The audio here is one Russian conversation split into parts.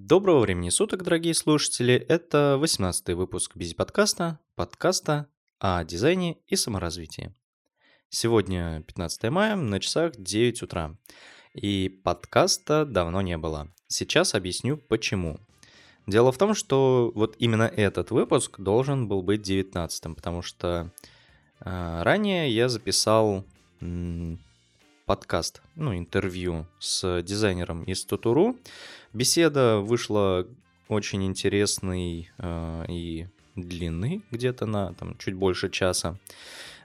Доброго времени суток, дорогие слушатели. Это 18 выпуск Бизи подкаста, подкаста о дизайне и саморазвитии. Сегодня 15 мая, на часах 9 утра. И подкаста давно не было. Сейчас объясню почему. Дело в том, что вот именно этот выпуск должен был быть 19 потому что э, ранее я записал подкаст, ну, интервью с дизайнером из Тутуру. Беседа вышла очень интересной э, и длинный, где-то на там, чуть больше часа.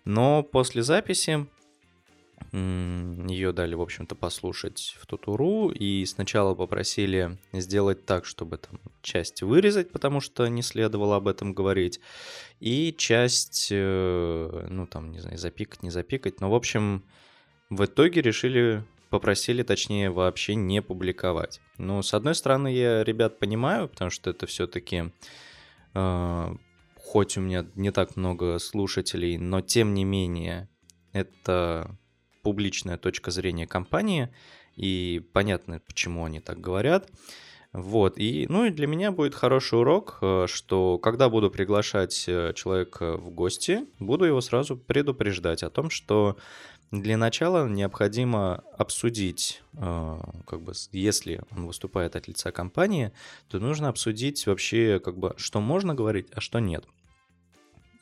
Но после записи ее дали, в общем-то, послушать в Тутуру, и сначала попросили сделать так, чтобы там часть вырезать, потому что не следовало об этом говорить, и часть, э, ну там, не знаю, запикать, не запикать, но, в общем, в итоге решили, попросили, точнее, вообще не публиковать. Ну, с одной стороны, я ребят понимаю, потому что это все-таки э, хоть у меня не так много слушателей, но тем не менее это публичная точка зрения компании, и понятно, почему они так говорят. Вот, и, ну и для меня будет хороший урок, э, что когда буду приглашать э, человека в гости, буду его сразу предупреждать о том, что для начала необходимо обсудить, э, как бы, если он выступает от лица компании, то нужно обсудить вообще, как бы, что можно говорить, а что нет.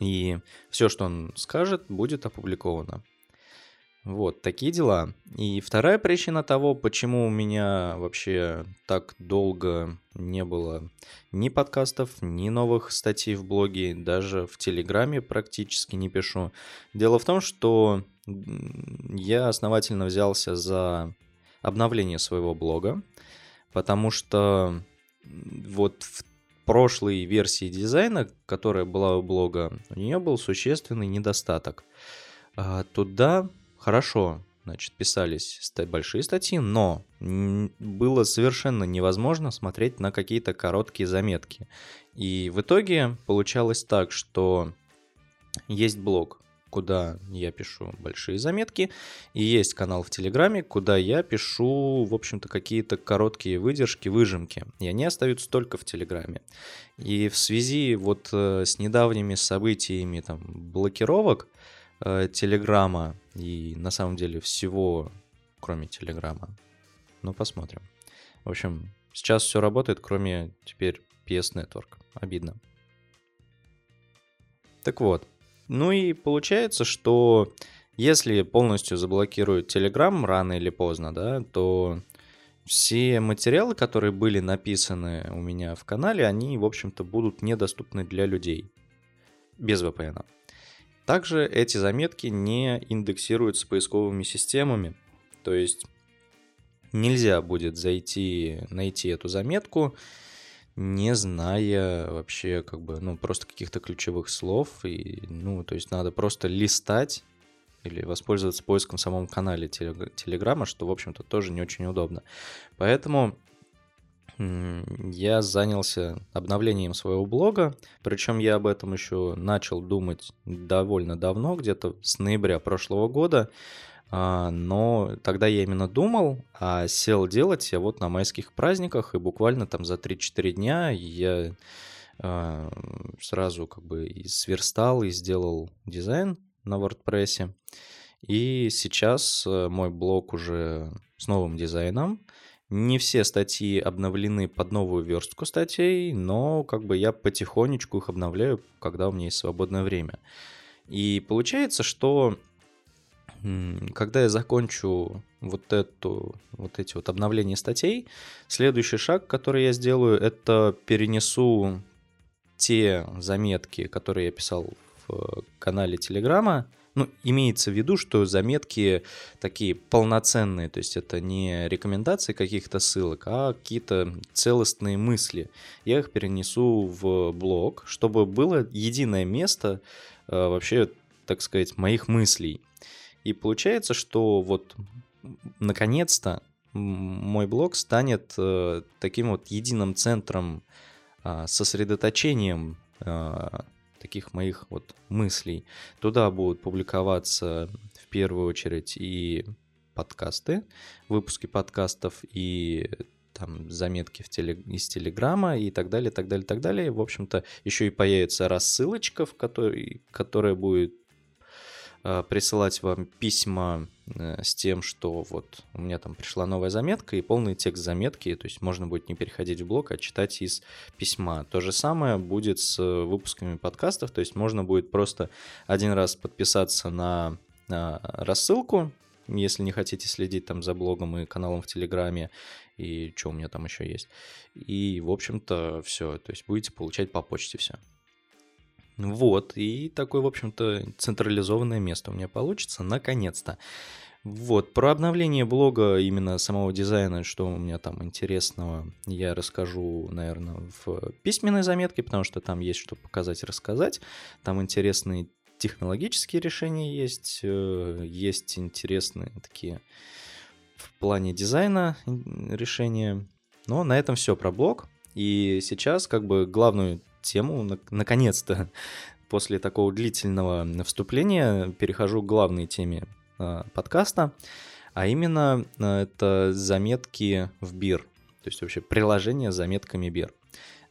И все, что он скажет, будет опубликовано. Вот, такие дела. И вторая причина того, почему у меня вообще так долго не было ни подкастов, ни новых статей в блоге, даже в Телеграме практически не пишу. Дело в том, что я основательно взялся за обновление своего блога, потому что вот в прошлой версии дизайна, которая была у блога, у нее был существенный недостаток. А, туда хорошо, значит, писались большие статьи, но было совершенно невозможно смотреть на какие-то короткие заметки. И в итоге получалось так, что есть блог, куда я пишу большие заметки, и есть канал в Телеграме, куда я пишу, в общем-то, какие-то короткие выдержки, выжимки, и они остаются только в Телеграме. И в связи вот э, с недавними событиями там блокировок, э, Телеграма и на самом деле всего, кроме Телеграма. Ну, посмотрим. В общем, сейчас все работает, кроме теперь PS Network. Обидно. Так вот. Ну и получается, что если полностью заблокируют Telegram рано или поздно, да, то все материалы, которые были написаны у меня в канале, они, в общем-то, будут недоступны для людей без VPN. Также эти заметки не индексируются поисковыми системами, то есть нельзя будет зайти, найти эту заметку, не зная вообще как бы, ну, просто каких-то ключевых слов, и, ну, то есть надо просто листать или воспользоваться поиском в самом канале Телеграма, что, в общем-то, тоже не очень удобно. Поэтому я занялся обновлением своего блога, причем я об этом еще начал думать довольно давно, где-то с ноября прошлого года, а, но тогда я именно думал, а сел делать я вот на майских праздниках, и буквально там за 3-4 дня я а, сразу как бы и сверстал, и сделал дизайн на WordPress. И сейчас э, мой блог уже с новым дизайном, не все статьи обновлены под новую верстку статей, но как бы я потихонечку их обновляю, когда у меня есть свободное время. И получается, что когда я закончу вот, эту, вот эти вот обновления статей, следующий шаг, который я сделаю, это перенесу те заметки, которые я писал в канале Телеграма, ну, имеется в виду, что заметки такие полноценные, то есть это не рекомендации каких-то ссылок, а какие-то целостные мысли. Я их перенесу в блог, чтобы было единое место э, вообще, так сказать, моих мыслей. И получается, что вот наконец-то мой блог станет э, таким вот единым центром, э, сосредоточением таких моих вот мыслей. Туда будут публиковаться в первую очередь и подкасты, выпуски подкастов, и там заметки в теле, из Телеграма и так далее, так далее, так далее. В общем-то, еще и появится рассылочка, в которой, которая будет присылать вам письма э, с тем, что вот у меня там пришла новая заметка и полный текст заметки, то есть можно будет не переходить в блог, а читать из письма. То же самое будет с выпусками подкастов, то есть можно будет просто один раз подписаться на, на рассылку, если не хотите следить там за блогом и каналом в Телеграме, и что у меня там еще есть. И, в общем-то, все. То есть будете получать по почте все. Вот, и такое, в общем-то, централизованное место у меня получится, наконец-то. Вот, про обновление блога, именно самого дизайна, что у меня там интересного, я расскажу, наверное, в письменной заметке, потому что там есть что показать и рассказать. Там интересные технологические решения есть, э, есть интересные такие в плане дизайна решения. Но на этом все про блог. И сейчас как бы главную тему, наконец-то, после такого длительного вступления, перехожу к главной теме э, подкаста, а именно э, это заметки в бир, то есть вообще приложение с заметками бир.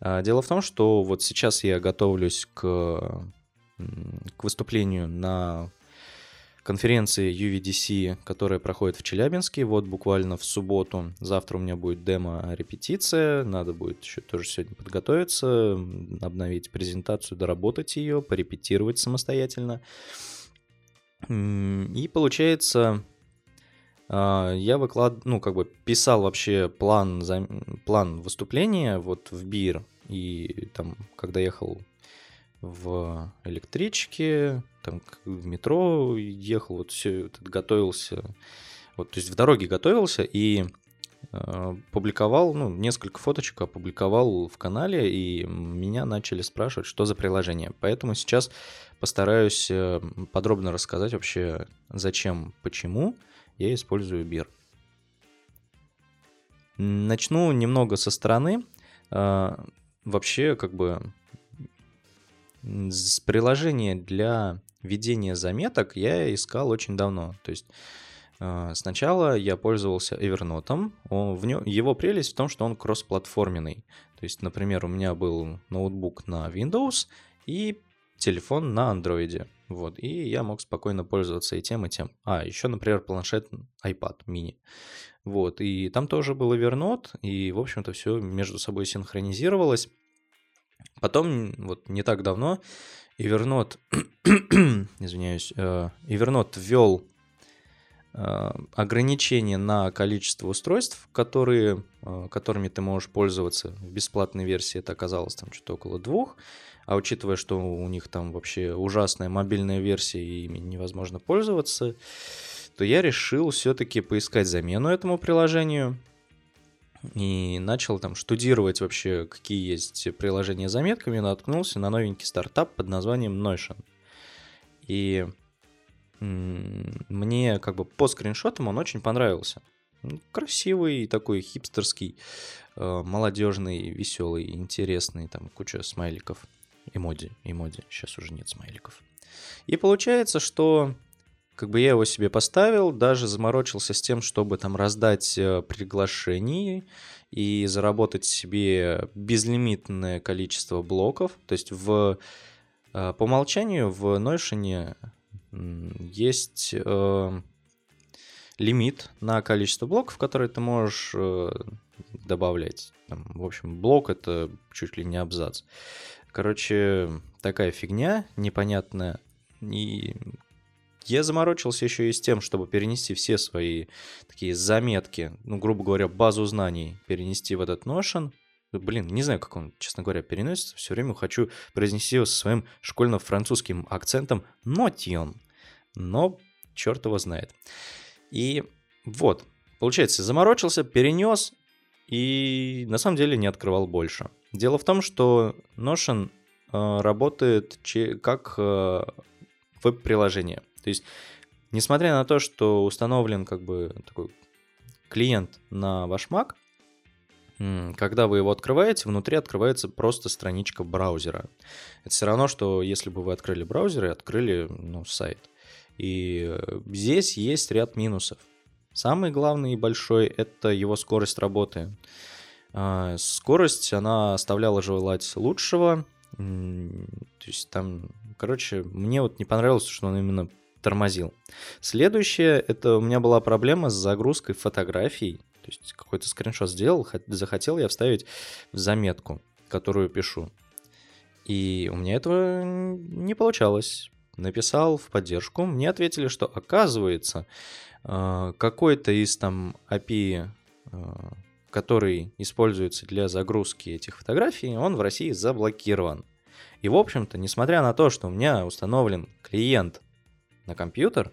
А, дело в том, что вот сейчас я готовлюсь к, к выступлению на конференции UVDC, которая проходит в Челябинске, вот буквально в субботу. Завтра у меня будет демо-репетиция, надо будет еще тоже сегодня подготовиться, обновить презентацию, доработать ее, порепетировать самостоятельно. И получается, а, я выклад, ну, как бы писал вообще план, план выступления вот в БИР, и там, когда ехал в электричке, там в метро ехал, вот все это готовился, вот, то есть в дороге готовился и э, публиковал, ну, несколько фоточек опубликовал в канале, и меня начали спрашивать, что за приложение. Поэтому сейчас постараюсь э, подробно рассказать вообще, зачем, почему я использую бир. Начну немного со стороны. Э, вообще, как бы, с приложения для ведения заметок я искал очень давно. То есть э, сначала я пользовался Evernote. Он, в нем, его прелесть в том, что он кроссплатформенный. То есть, например, у меня был ноутбук на Windows и телефон на Android. Вот, и я мог спокойно пользоваться и тем, и тем. А, еще, например, планшет iPad mini. Вот, и там тоже был Evernote, и, в общем-то, все между собой синхронизировалось. Потом, вот не так давно, Evernote, извиняюсь, Evernote э, ввел э, ограничение на количество устройств, которые, э, которыми ты можешь пользоваться. В бесплатной версии это оказалось там что-то около двух. А учитывая, что у них там вообще ужасная мобильная версия и ими невозможно пользоваться, то я решил все-таки поискать замену этому приложению и начал там штудировать вообще, какие есть приложения с заметками, наткнулся на новенький стартап под названием Notion. И мне как бы по скриншотам он очень понравился. Красивый, такой хипстерский, э, молодежный, веселый, интересный, там куча смайликов, эмоди, эмоди, сейчас уже нет смайликов. И получается, что как бы я его себе поставил, даже заморочился с тем, чтобы там раздать э, приглашений и заработать себе безлимитное количество блоков. То есть в, э, по умолчанию в Notion есть э, лимит на количество блоков, которые ты можешь э, добавлять. Там, в общем, блок это чуть ли не абзац. Короче, такая фигня непонятная. И я заморочился еще и с тем, чтобы перенести все свои такие заметки, ну, грубо говоря, базу знаний перенести в этот Notion. Блин, не знаю, как он, честно говоря, переносится. Все время хочу произнести его со своим школьно-французским акцентом «Нотион». Но черт его знает. И вот, получается, заморочился, перенес и на самом деле не открывал больше. Дело в том, что Notion э, работает как э, веб-приложение. То есть, несмотря на то, что установлен как бы такой клиент на ваш Mac, когда вы его открываете, внутри открывается просто страничка браузера. Это все равно, что если бы вы открыли браузер и открыли ну, сайт. И э, здесь есть ряд минусов. Самый главный и большой – это его скорость работы. А, скорость, она оставляла желать лучшего. То есть там, короче, мне вот не понравилось, что он именно тормозил. Следующее, это у меня была проблема с загрузкой фотографий. То есть какой-то скриншот сделал, захотел я вставить в заметку, которую пишу. И у меня этого не получалось. Написал в поддержку, мне ответили, что оказывается, а, какой-то из там API а, который используется для загрузки этих фотографий, он в России заблокирован. И, в общем-то, несмотря на то, что у меня установлен клиент на компьютер,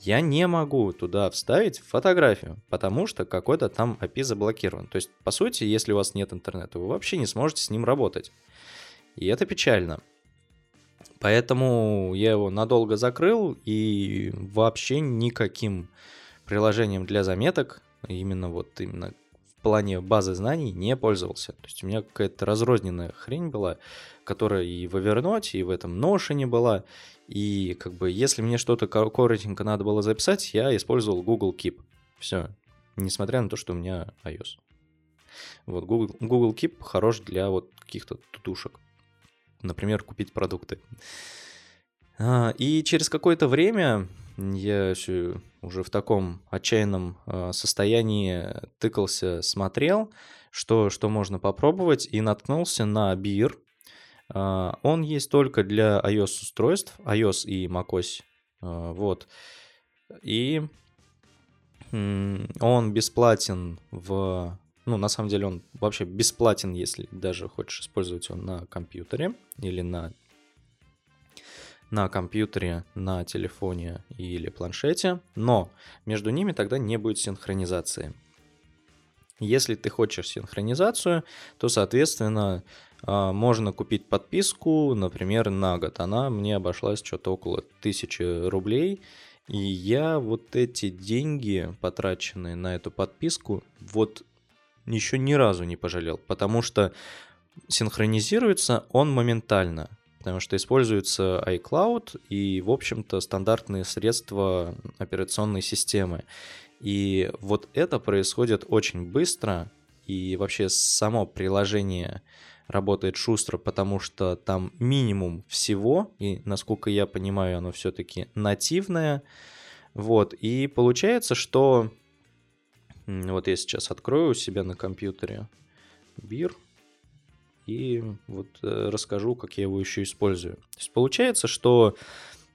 я не могу туда вставить фотографию, потому что какой-то там API заблокирован. То есть, по сути, если у вас нет интернета, вы вообще не сможете с ним работать. И это печально. Поэтому я его надолго закрыл и вообще никаким приложением для заметок, именно вот именно плане базы знаний не пользовался. То есть у меня какая-то разрозненная хрень была, которая и в Evernote, и в этом Notion была. И как бы если мне что-то коротенько надо было записать, я использовал Google Keep. Все. Несмотря на то, что у меня iOS. Вот Google, Google Keep хорош для вот каких-то тутушек. Например, купить продукты. А, и через какое-то время я уже в таком отчаянном а, состоянии тыкался, смотрел, что, что можно попробовать, и наткнулся на Beer. А, он есть только для iOS-устройств, iOS и macOS. Вот. И он бесплатен в... Ну, на самом деле он вообще бесплатен, если даже хочешь использовать его на компьютере или на на компьютере, на телефоне или планшете, но между ними тогда не будет синхронизации. Если ты хочешь синхронизацию, то, соответственно, а, можно купить подписку, например, на год. Она мне обошлась что-то около 1000 рублей. И я вот эти деньги, потраченные на эту подписку, вот еще ни разу не пожалел, потому что синхронизируется он моментально потому что используется iCloud и, в общем-то, стандартные средства операционной системы. И вот это происходит очень быстро, и вообще само приложение работает шустро, потому что там минимум всего, и, насколько я понимаю, оно все-таки нативное. Вот, и получается, что... Вот я сейчас открою у себя на компьютере бир, и вот э, расскажу, как я его еще использую. То есть получается, что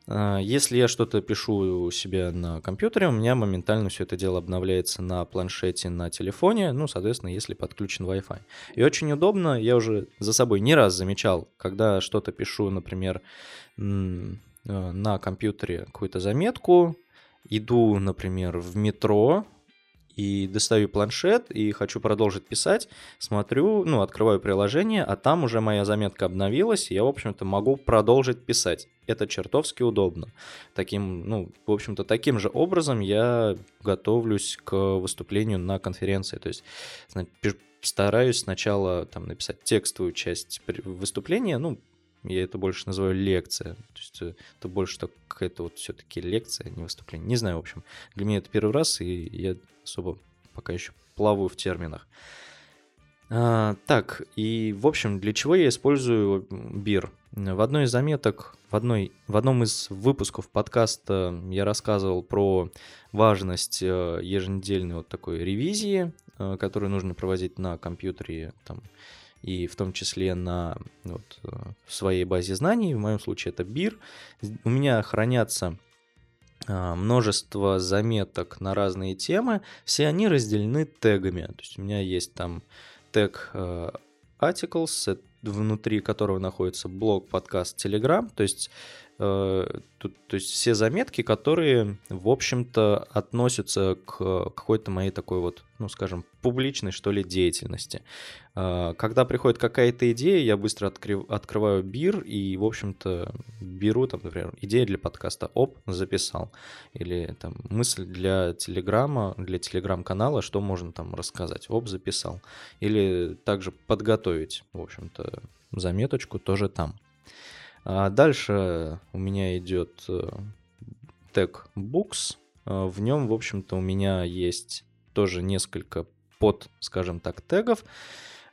э, если я что-то пишу у себя на компьютере, у меня моментально все это дело обновляется на планшете, на телефоне, ну, соответственно, если подключен Wi-Fi. И очень удобно, я уже за собой не раз замечал, когда что-то пишу, например, э, на компьютере какую-то заметку, иду, например, в метро, и достаю планшет, и хочу продолжить писать, смотрю, ну, открываю приложение, а там уже моя заметка обновилась, и я, в общем-то, могу продолжить писать. Это чертовски удобно. Таким, ну, в общем-то, таким же образом я готовлюсь к выступлению на конференции. То есть стараюсь сначала там написать текстовую часть выступления, ну, я это больше называю лекция. То есть э, это больше так, какая-то вот все-таки лекция, а не выступление. Не знаю, в общем. Для меня это первый раз, и я особо пока еще плаваю в терминах. А, так, и в общем, для чего я использую бир? В одной из заметок, в, одной, в одном из выпусков подкаста я рассказывал про важность э, еженедельной вот такой ревизии, э, которую нужно проводить на компьютере, там, и в том числе на вот, э, своей базе знаний, в моем случае это бир. У меня хранятся а, множество заметок на разные темы, все они разделены тегами. То есть у меня есть там тег э, articles, внутри которого находится блог, подкаст, Telegram. То есть Э, тут, то есть все заметки, которые, в общем-то, относятся к какой-то моей такой вот, ну, скажем, публичной, что ли, деятельности. Э, когда приходит какая-то идея, я быстро открив, открываю бир и, в общем-то, беру, там, например, идея для подкаста, оп, записал. Или там мысль для телеграма, для телеграм-канала, что можно там рассказать, оп, записал. Или также подготовить, в общем-то, заметочку тоже там. А дальше у меня идет э, тег Books. А в нем, в общем-то, у меня есть тоже несколько под, скажем так, тегов.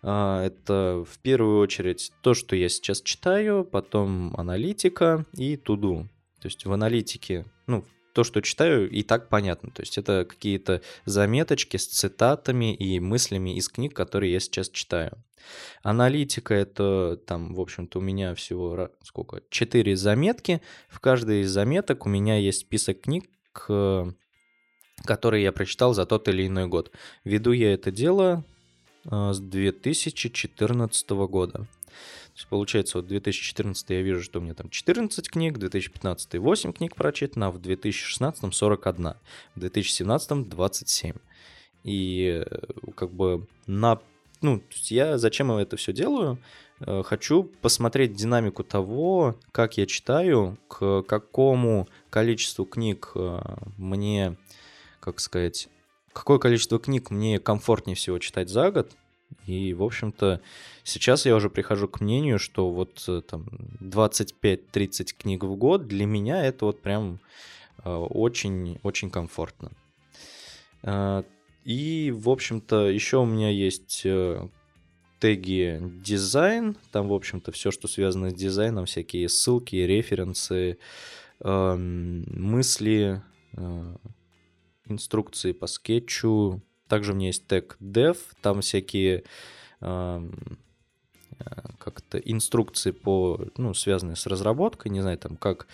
А, это в первую очередь то, что я сейчас читаю, потом аналитика и туду. То есть в аналитике, ну, то, что читаю, и так понятно. То есть это какие-то заметочки с цитатами и мыслями из книг, которые я сейчас читаю. Аналитика — это там, в общем-то, у меня всего сколько? Четыре заметки. В каждой из заметок у меня есть список книг, которые я прочитал за тот или иной год. Веду я это дело а, с 2014 года. Есть, получается, вот 2014 я вижу, что у меня там 14 книг, 2015 8 книг прочитано, а в 2016 41, в 2017 27. И э, как бы на... Ну, я зачем это все делаю? Э, хочу посмотреть динамику того, как я читаю, к какому количеству книг э, мне, как сказать, какое количество книг мне комфортнее всего читать за год, и, в общем-то, сейчас я уже прихожу к мнению, что вот э, там 25-30 книг в год для меня это вот прям очень-очень э, комфортно. Э, и, в общем-то, еще у меня есть теги дизайн, там, в общем-то, все, что связано с дизайном, всякие ссылки, референсы, эм, мысли, инструкции по скетчу, также у меня есть тег dev, там всякие э, как-то инструкции по, ну, связанные с разработкой, не знаю, там как,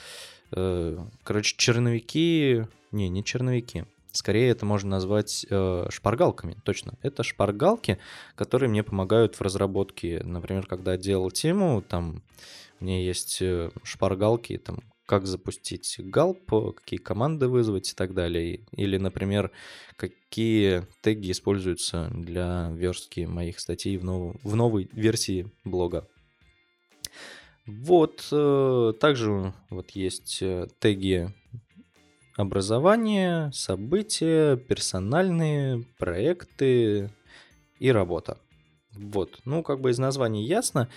э, короче, черновики, не, не черновики, скорее это можно назвать э, шпаргалками, точно. Это шпаргалки, которые мне помогают в разработке. Например, когда делал тему, там у меня есть шпаргалки, там как запустить галп, какие команды вызвать и так далее. Или, например, какие теги используются для верстки моих статей в, нов... в новой версии блога. Вот, э, также вот есть э, теги образование, события, персональные проекты и работа. Вот, ну как бы из названия ясно.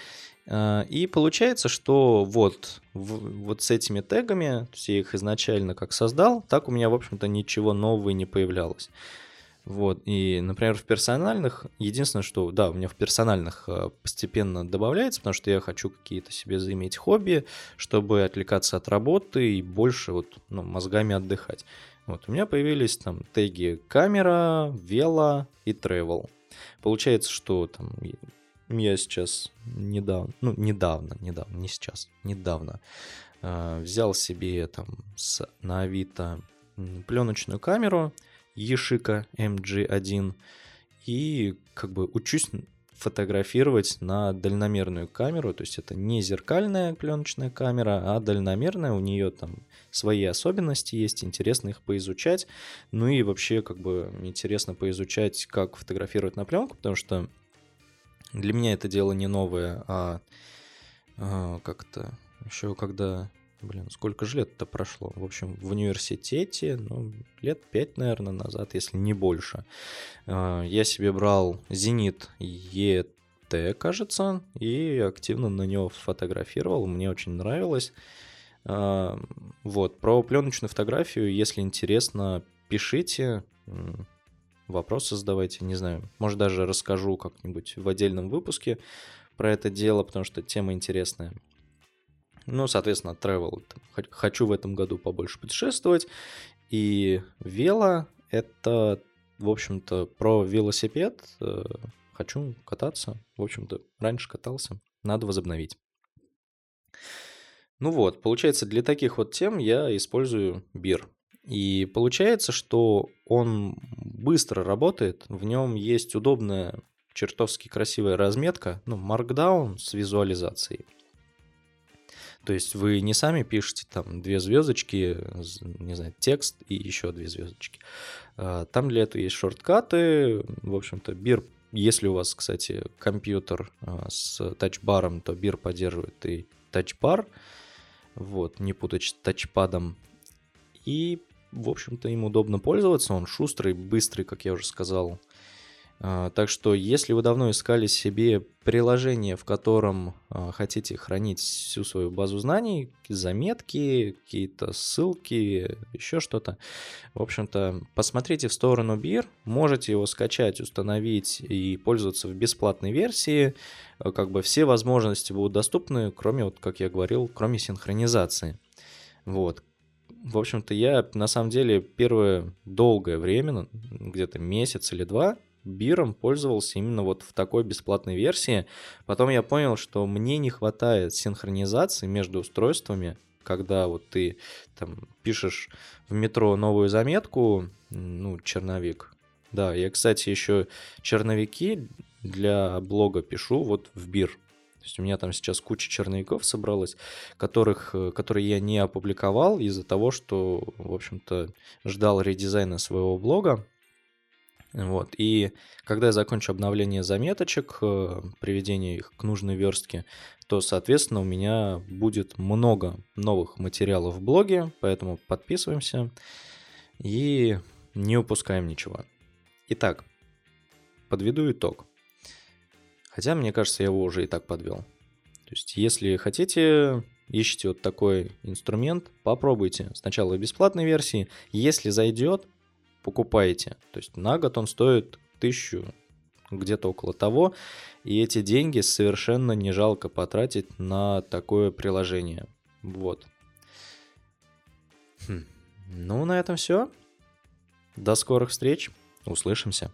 А, и получается, что вот, вот с этими тегами, я их изначально как создал, так у меня, в общем-то, ничего нового не появлялось. Вот, и, например, в персональных, единственное, что, да, у меня в персональных а, постепенно добавляется, потому что я хочу какие-то себе заиметь хобби, чтобы отвлекаться от работы и больше вот, ну, мозгами отдыхать. Вот, у меня появились там теги камера, вело и travel. Получается, что там я сейчас недавно, ну, недавно, недавно, не сейчас, недавно э, взял себе там с, на Авито пленочную камеру Ешика MG1 и как бы учусь фотографировать на дальномерную камеру, то есть это не зеркальная пленочная камера, а дальномерная, у нее там свои особенности есть, интересно их поизучать, ну и вообще как бы интересно поизучать, как фотографировать на пленку, потому что для меня это дело не новое, а, а как-то еще когда, блин, сколько же лет-то прошло? В общем, в университете, ну, лет пять, наверное, назад, если не больше. А, я себе брал Зенит ET, кажется, и активно на него фотографировал, мне очень нравилось. А, вот, про пленочную фотографию, если интересно, пишите, вопросы задавайте, не знаю, может даже расскажу как-нибудь в отдельном выпуске про это дело, потому что тема интересная. Ну, соответственно, travel. Хочу в этом году побольше путешествовать. И вело — это, в общем-то, про велосипед. Э, хочу кататься. В общем-то, раньше катался. Надо возобновить. Ну вот, получается, для таких вот тем я использую бир. И получается, что он быстро работает, в нем есть удобная, чертовски красивая разметка, ну, Markdown с визуализацией. То есть вы не сами пишете там две звездочки, не знаю, текст и еще две звездочки. А, там для этого есть шорткаты. В общем-то, бир, если у вас, кстати, компьютер а, с тачбаром, то бир поддерживает и тачбар. Вот, не путать с тачпадом. И в общем-то, им удобно пользоваться. Он шустрый, быстрый, как я уже сказал. А, так что, если вы давно искали себе приложение, в котором а, хотите хранить всю свою базу знаний, заметки, какие-то ссылки, еще что-то, в общем-то, посмотрите в сторону BIR, можете его скачать, установить и пользоваться в бесплатной версии. А, как бы все возможности будут доступны, кроме, вот, как я говорил, кроме синхронизации. Вот. В общем-то, я на самом деле первое долгое время, где-то месяц или два, биром пользовался именно вот в такой бесплатной версии. Потом я понял, что мне не хватает синхронизации между устройствами, когда вот ты там пишешь в метро новую заметку, ну, черновик. Да, я, кстати, еще черновики для блога пишу вот в бир. То есть у меня там сейчас куча черновиков собралась, которых, которые я не опубликовал из-за того, что, в общем-то, ждал редизайна своего блога. Вот. И когда я закончу обновление заметочек, э, приведение их к нужной верстке, то, соответственно, у меня будет много новых материалов в блоге, поэтому подписываемся и не упускаем ничего. Итак, подведу итог. Хотя, мне кажется, я его уже и так подвел. То есть, если хотите, ищите вот такой инструмент, попробуйте. Сначала в бесплатной версии. Если зайдет, покупаете. То есть на год он стоит тысячу, где-то около того, и эти деньги совершенно не жалко потратить на такое приложение. Вот. Хм. Ну, на этом все. До скорых встреч. Услышимся.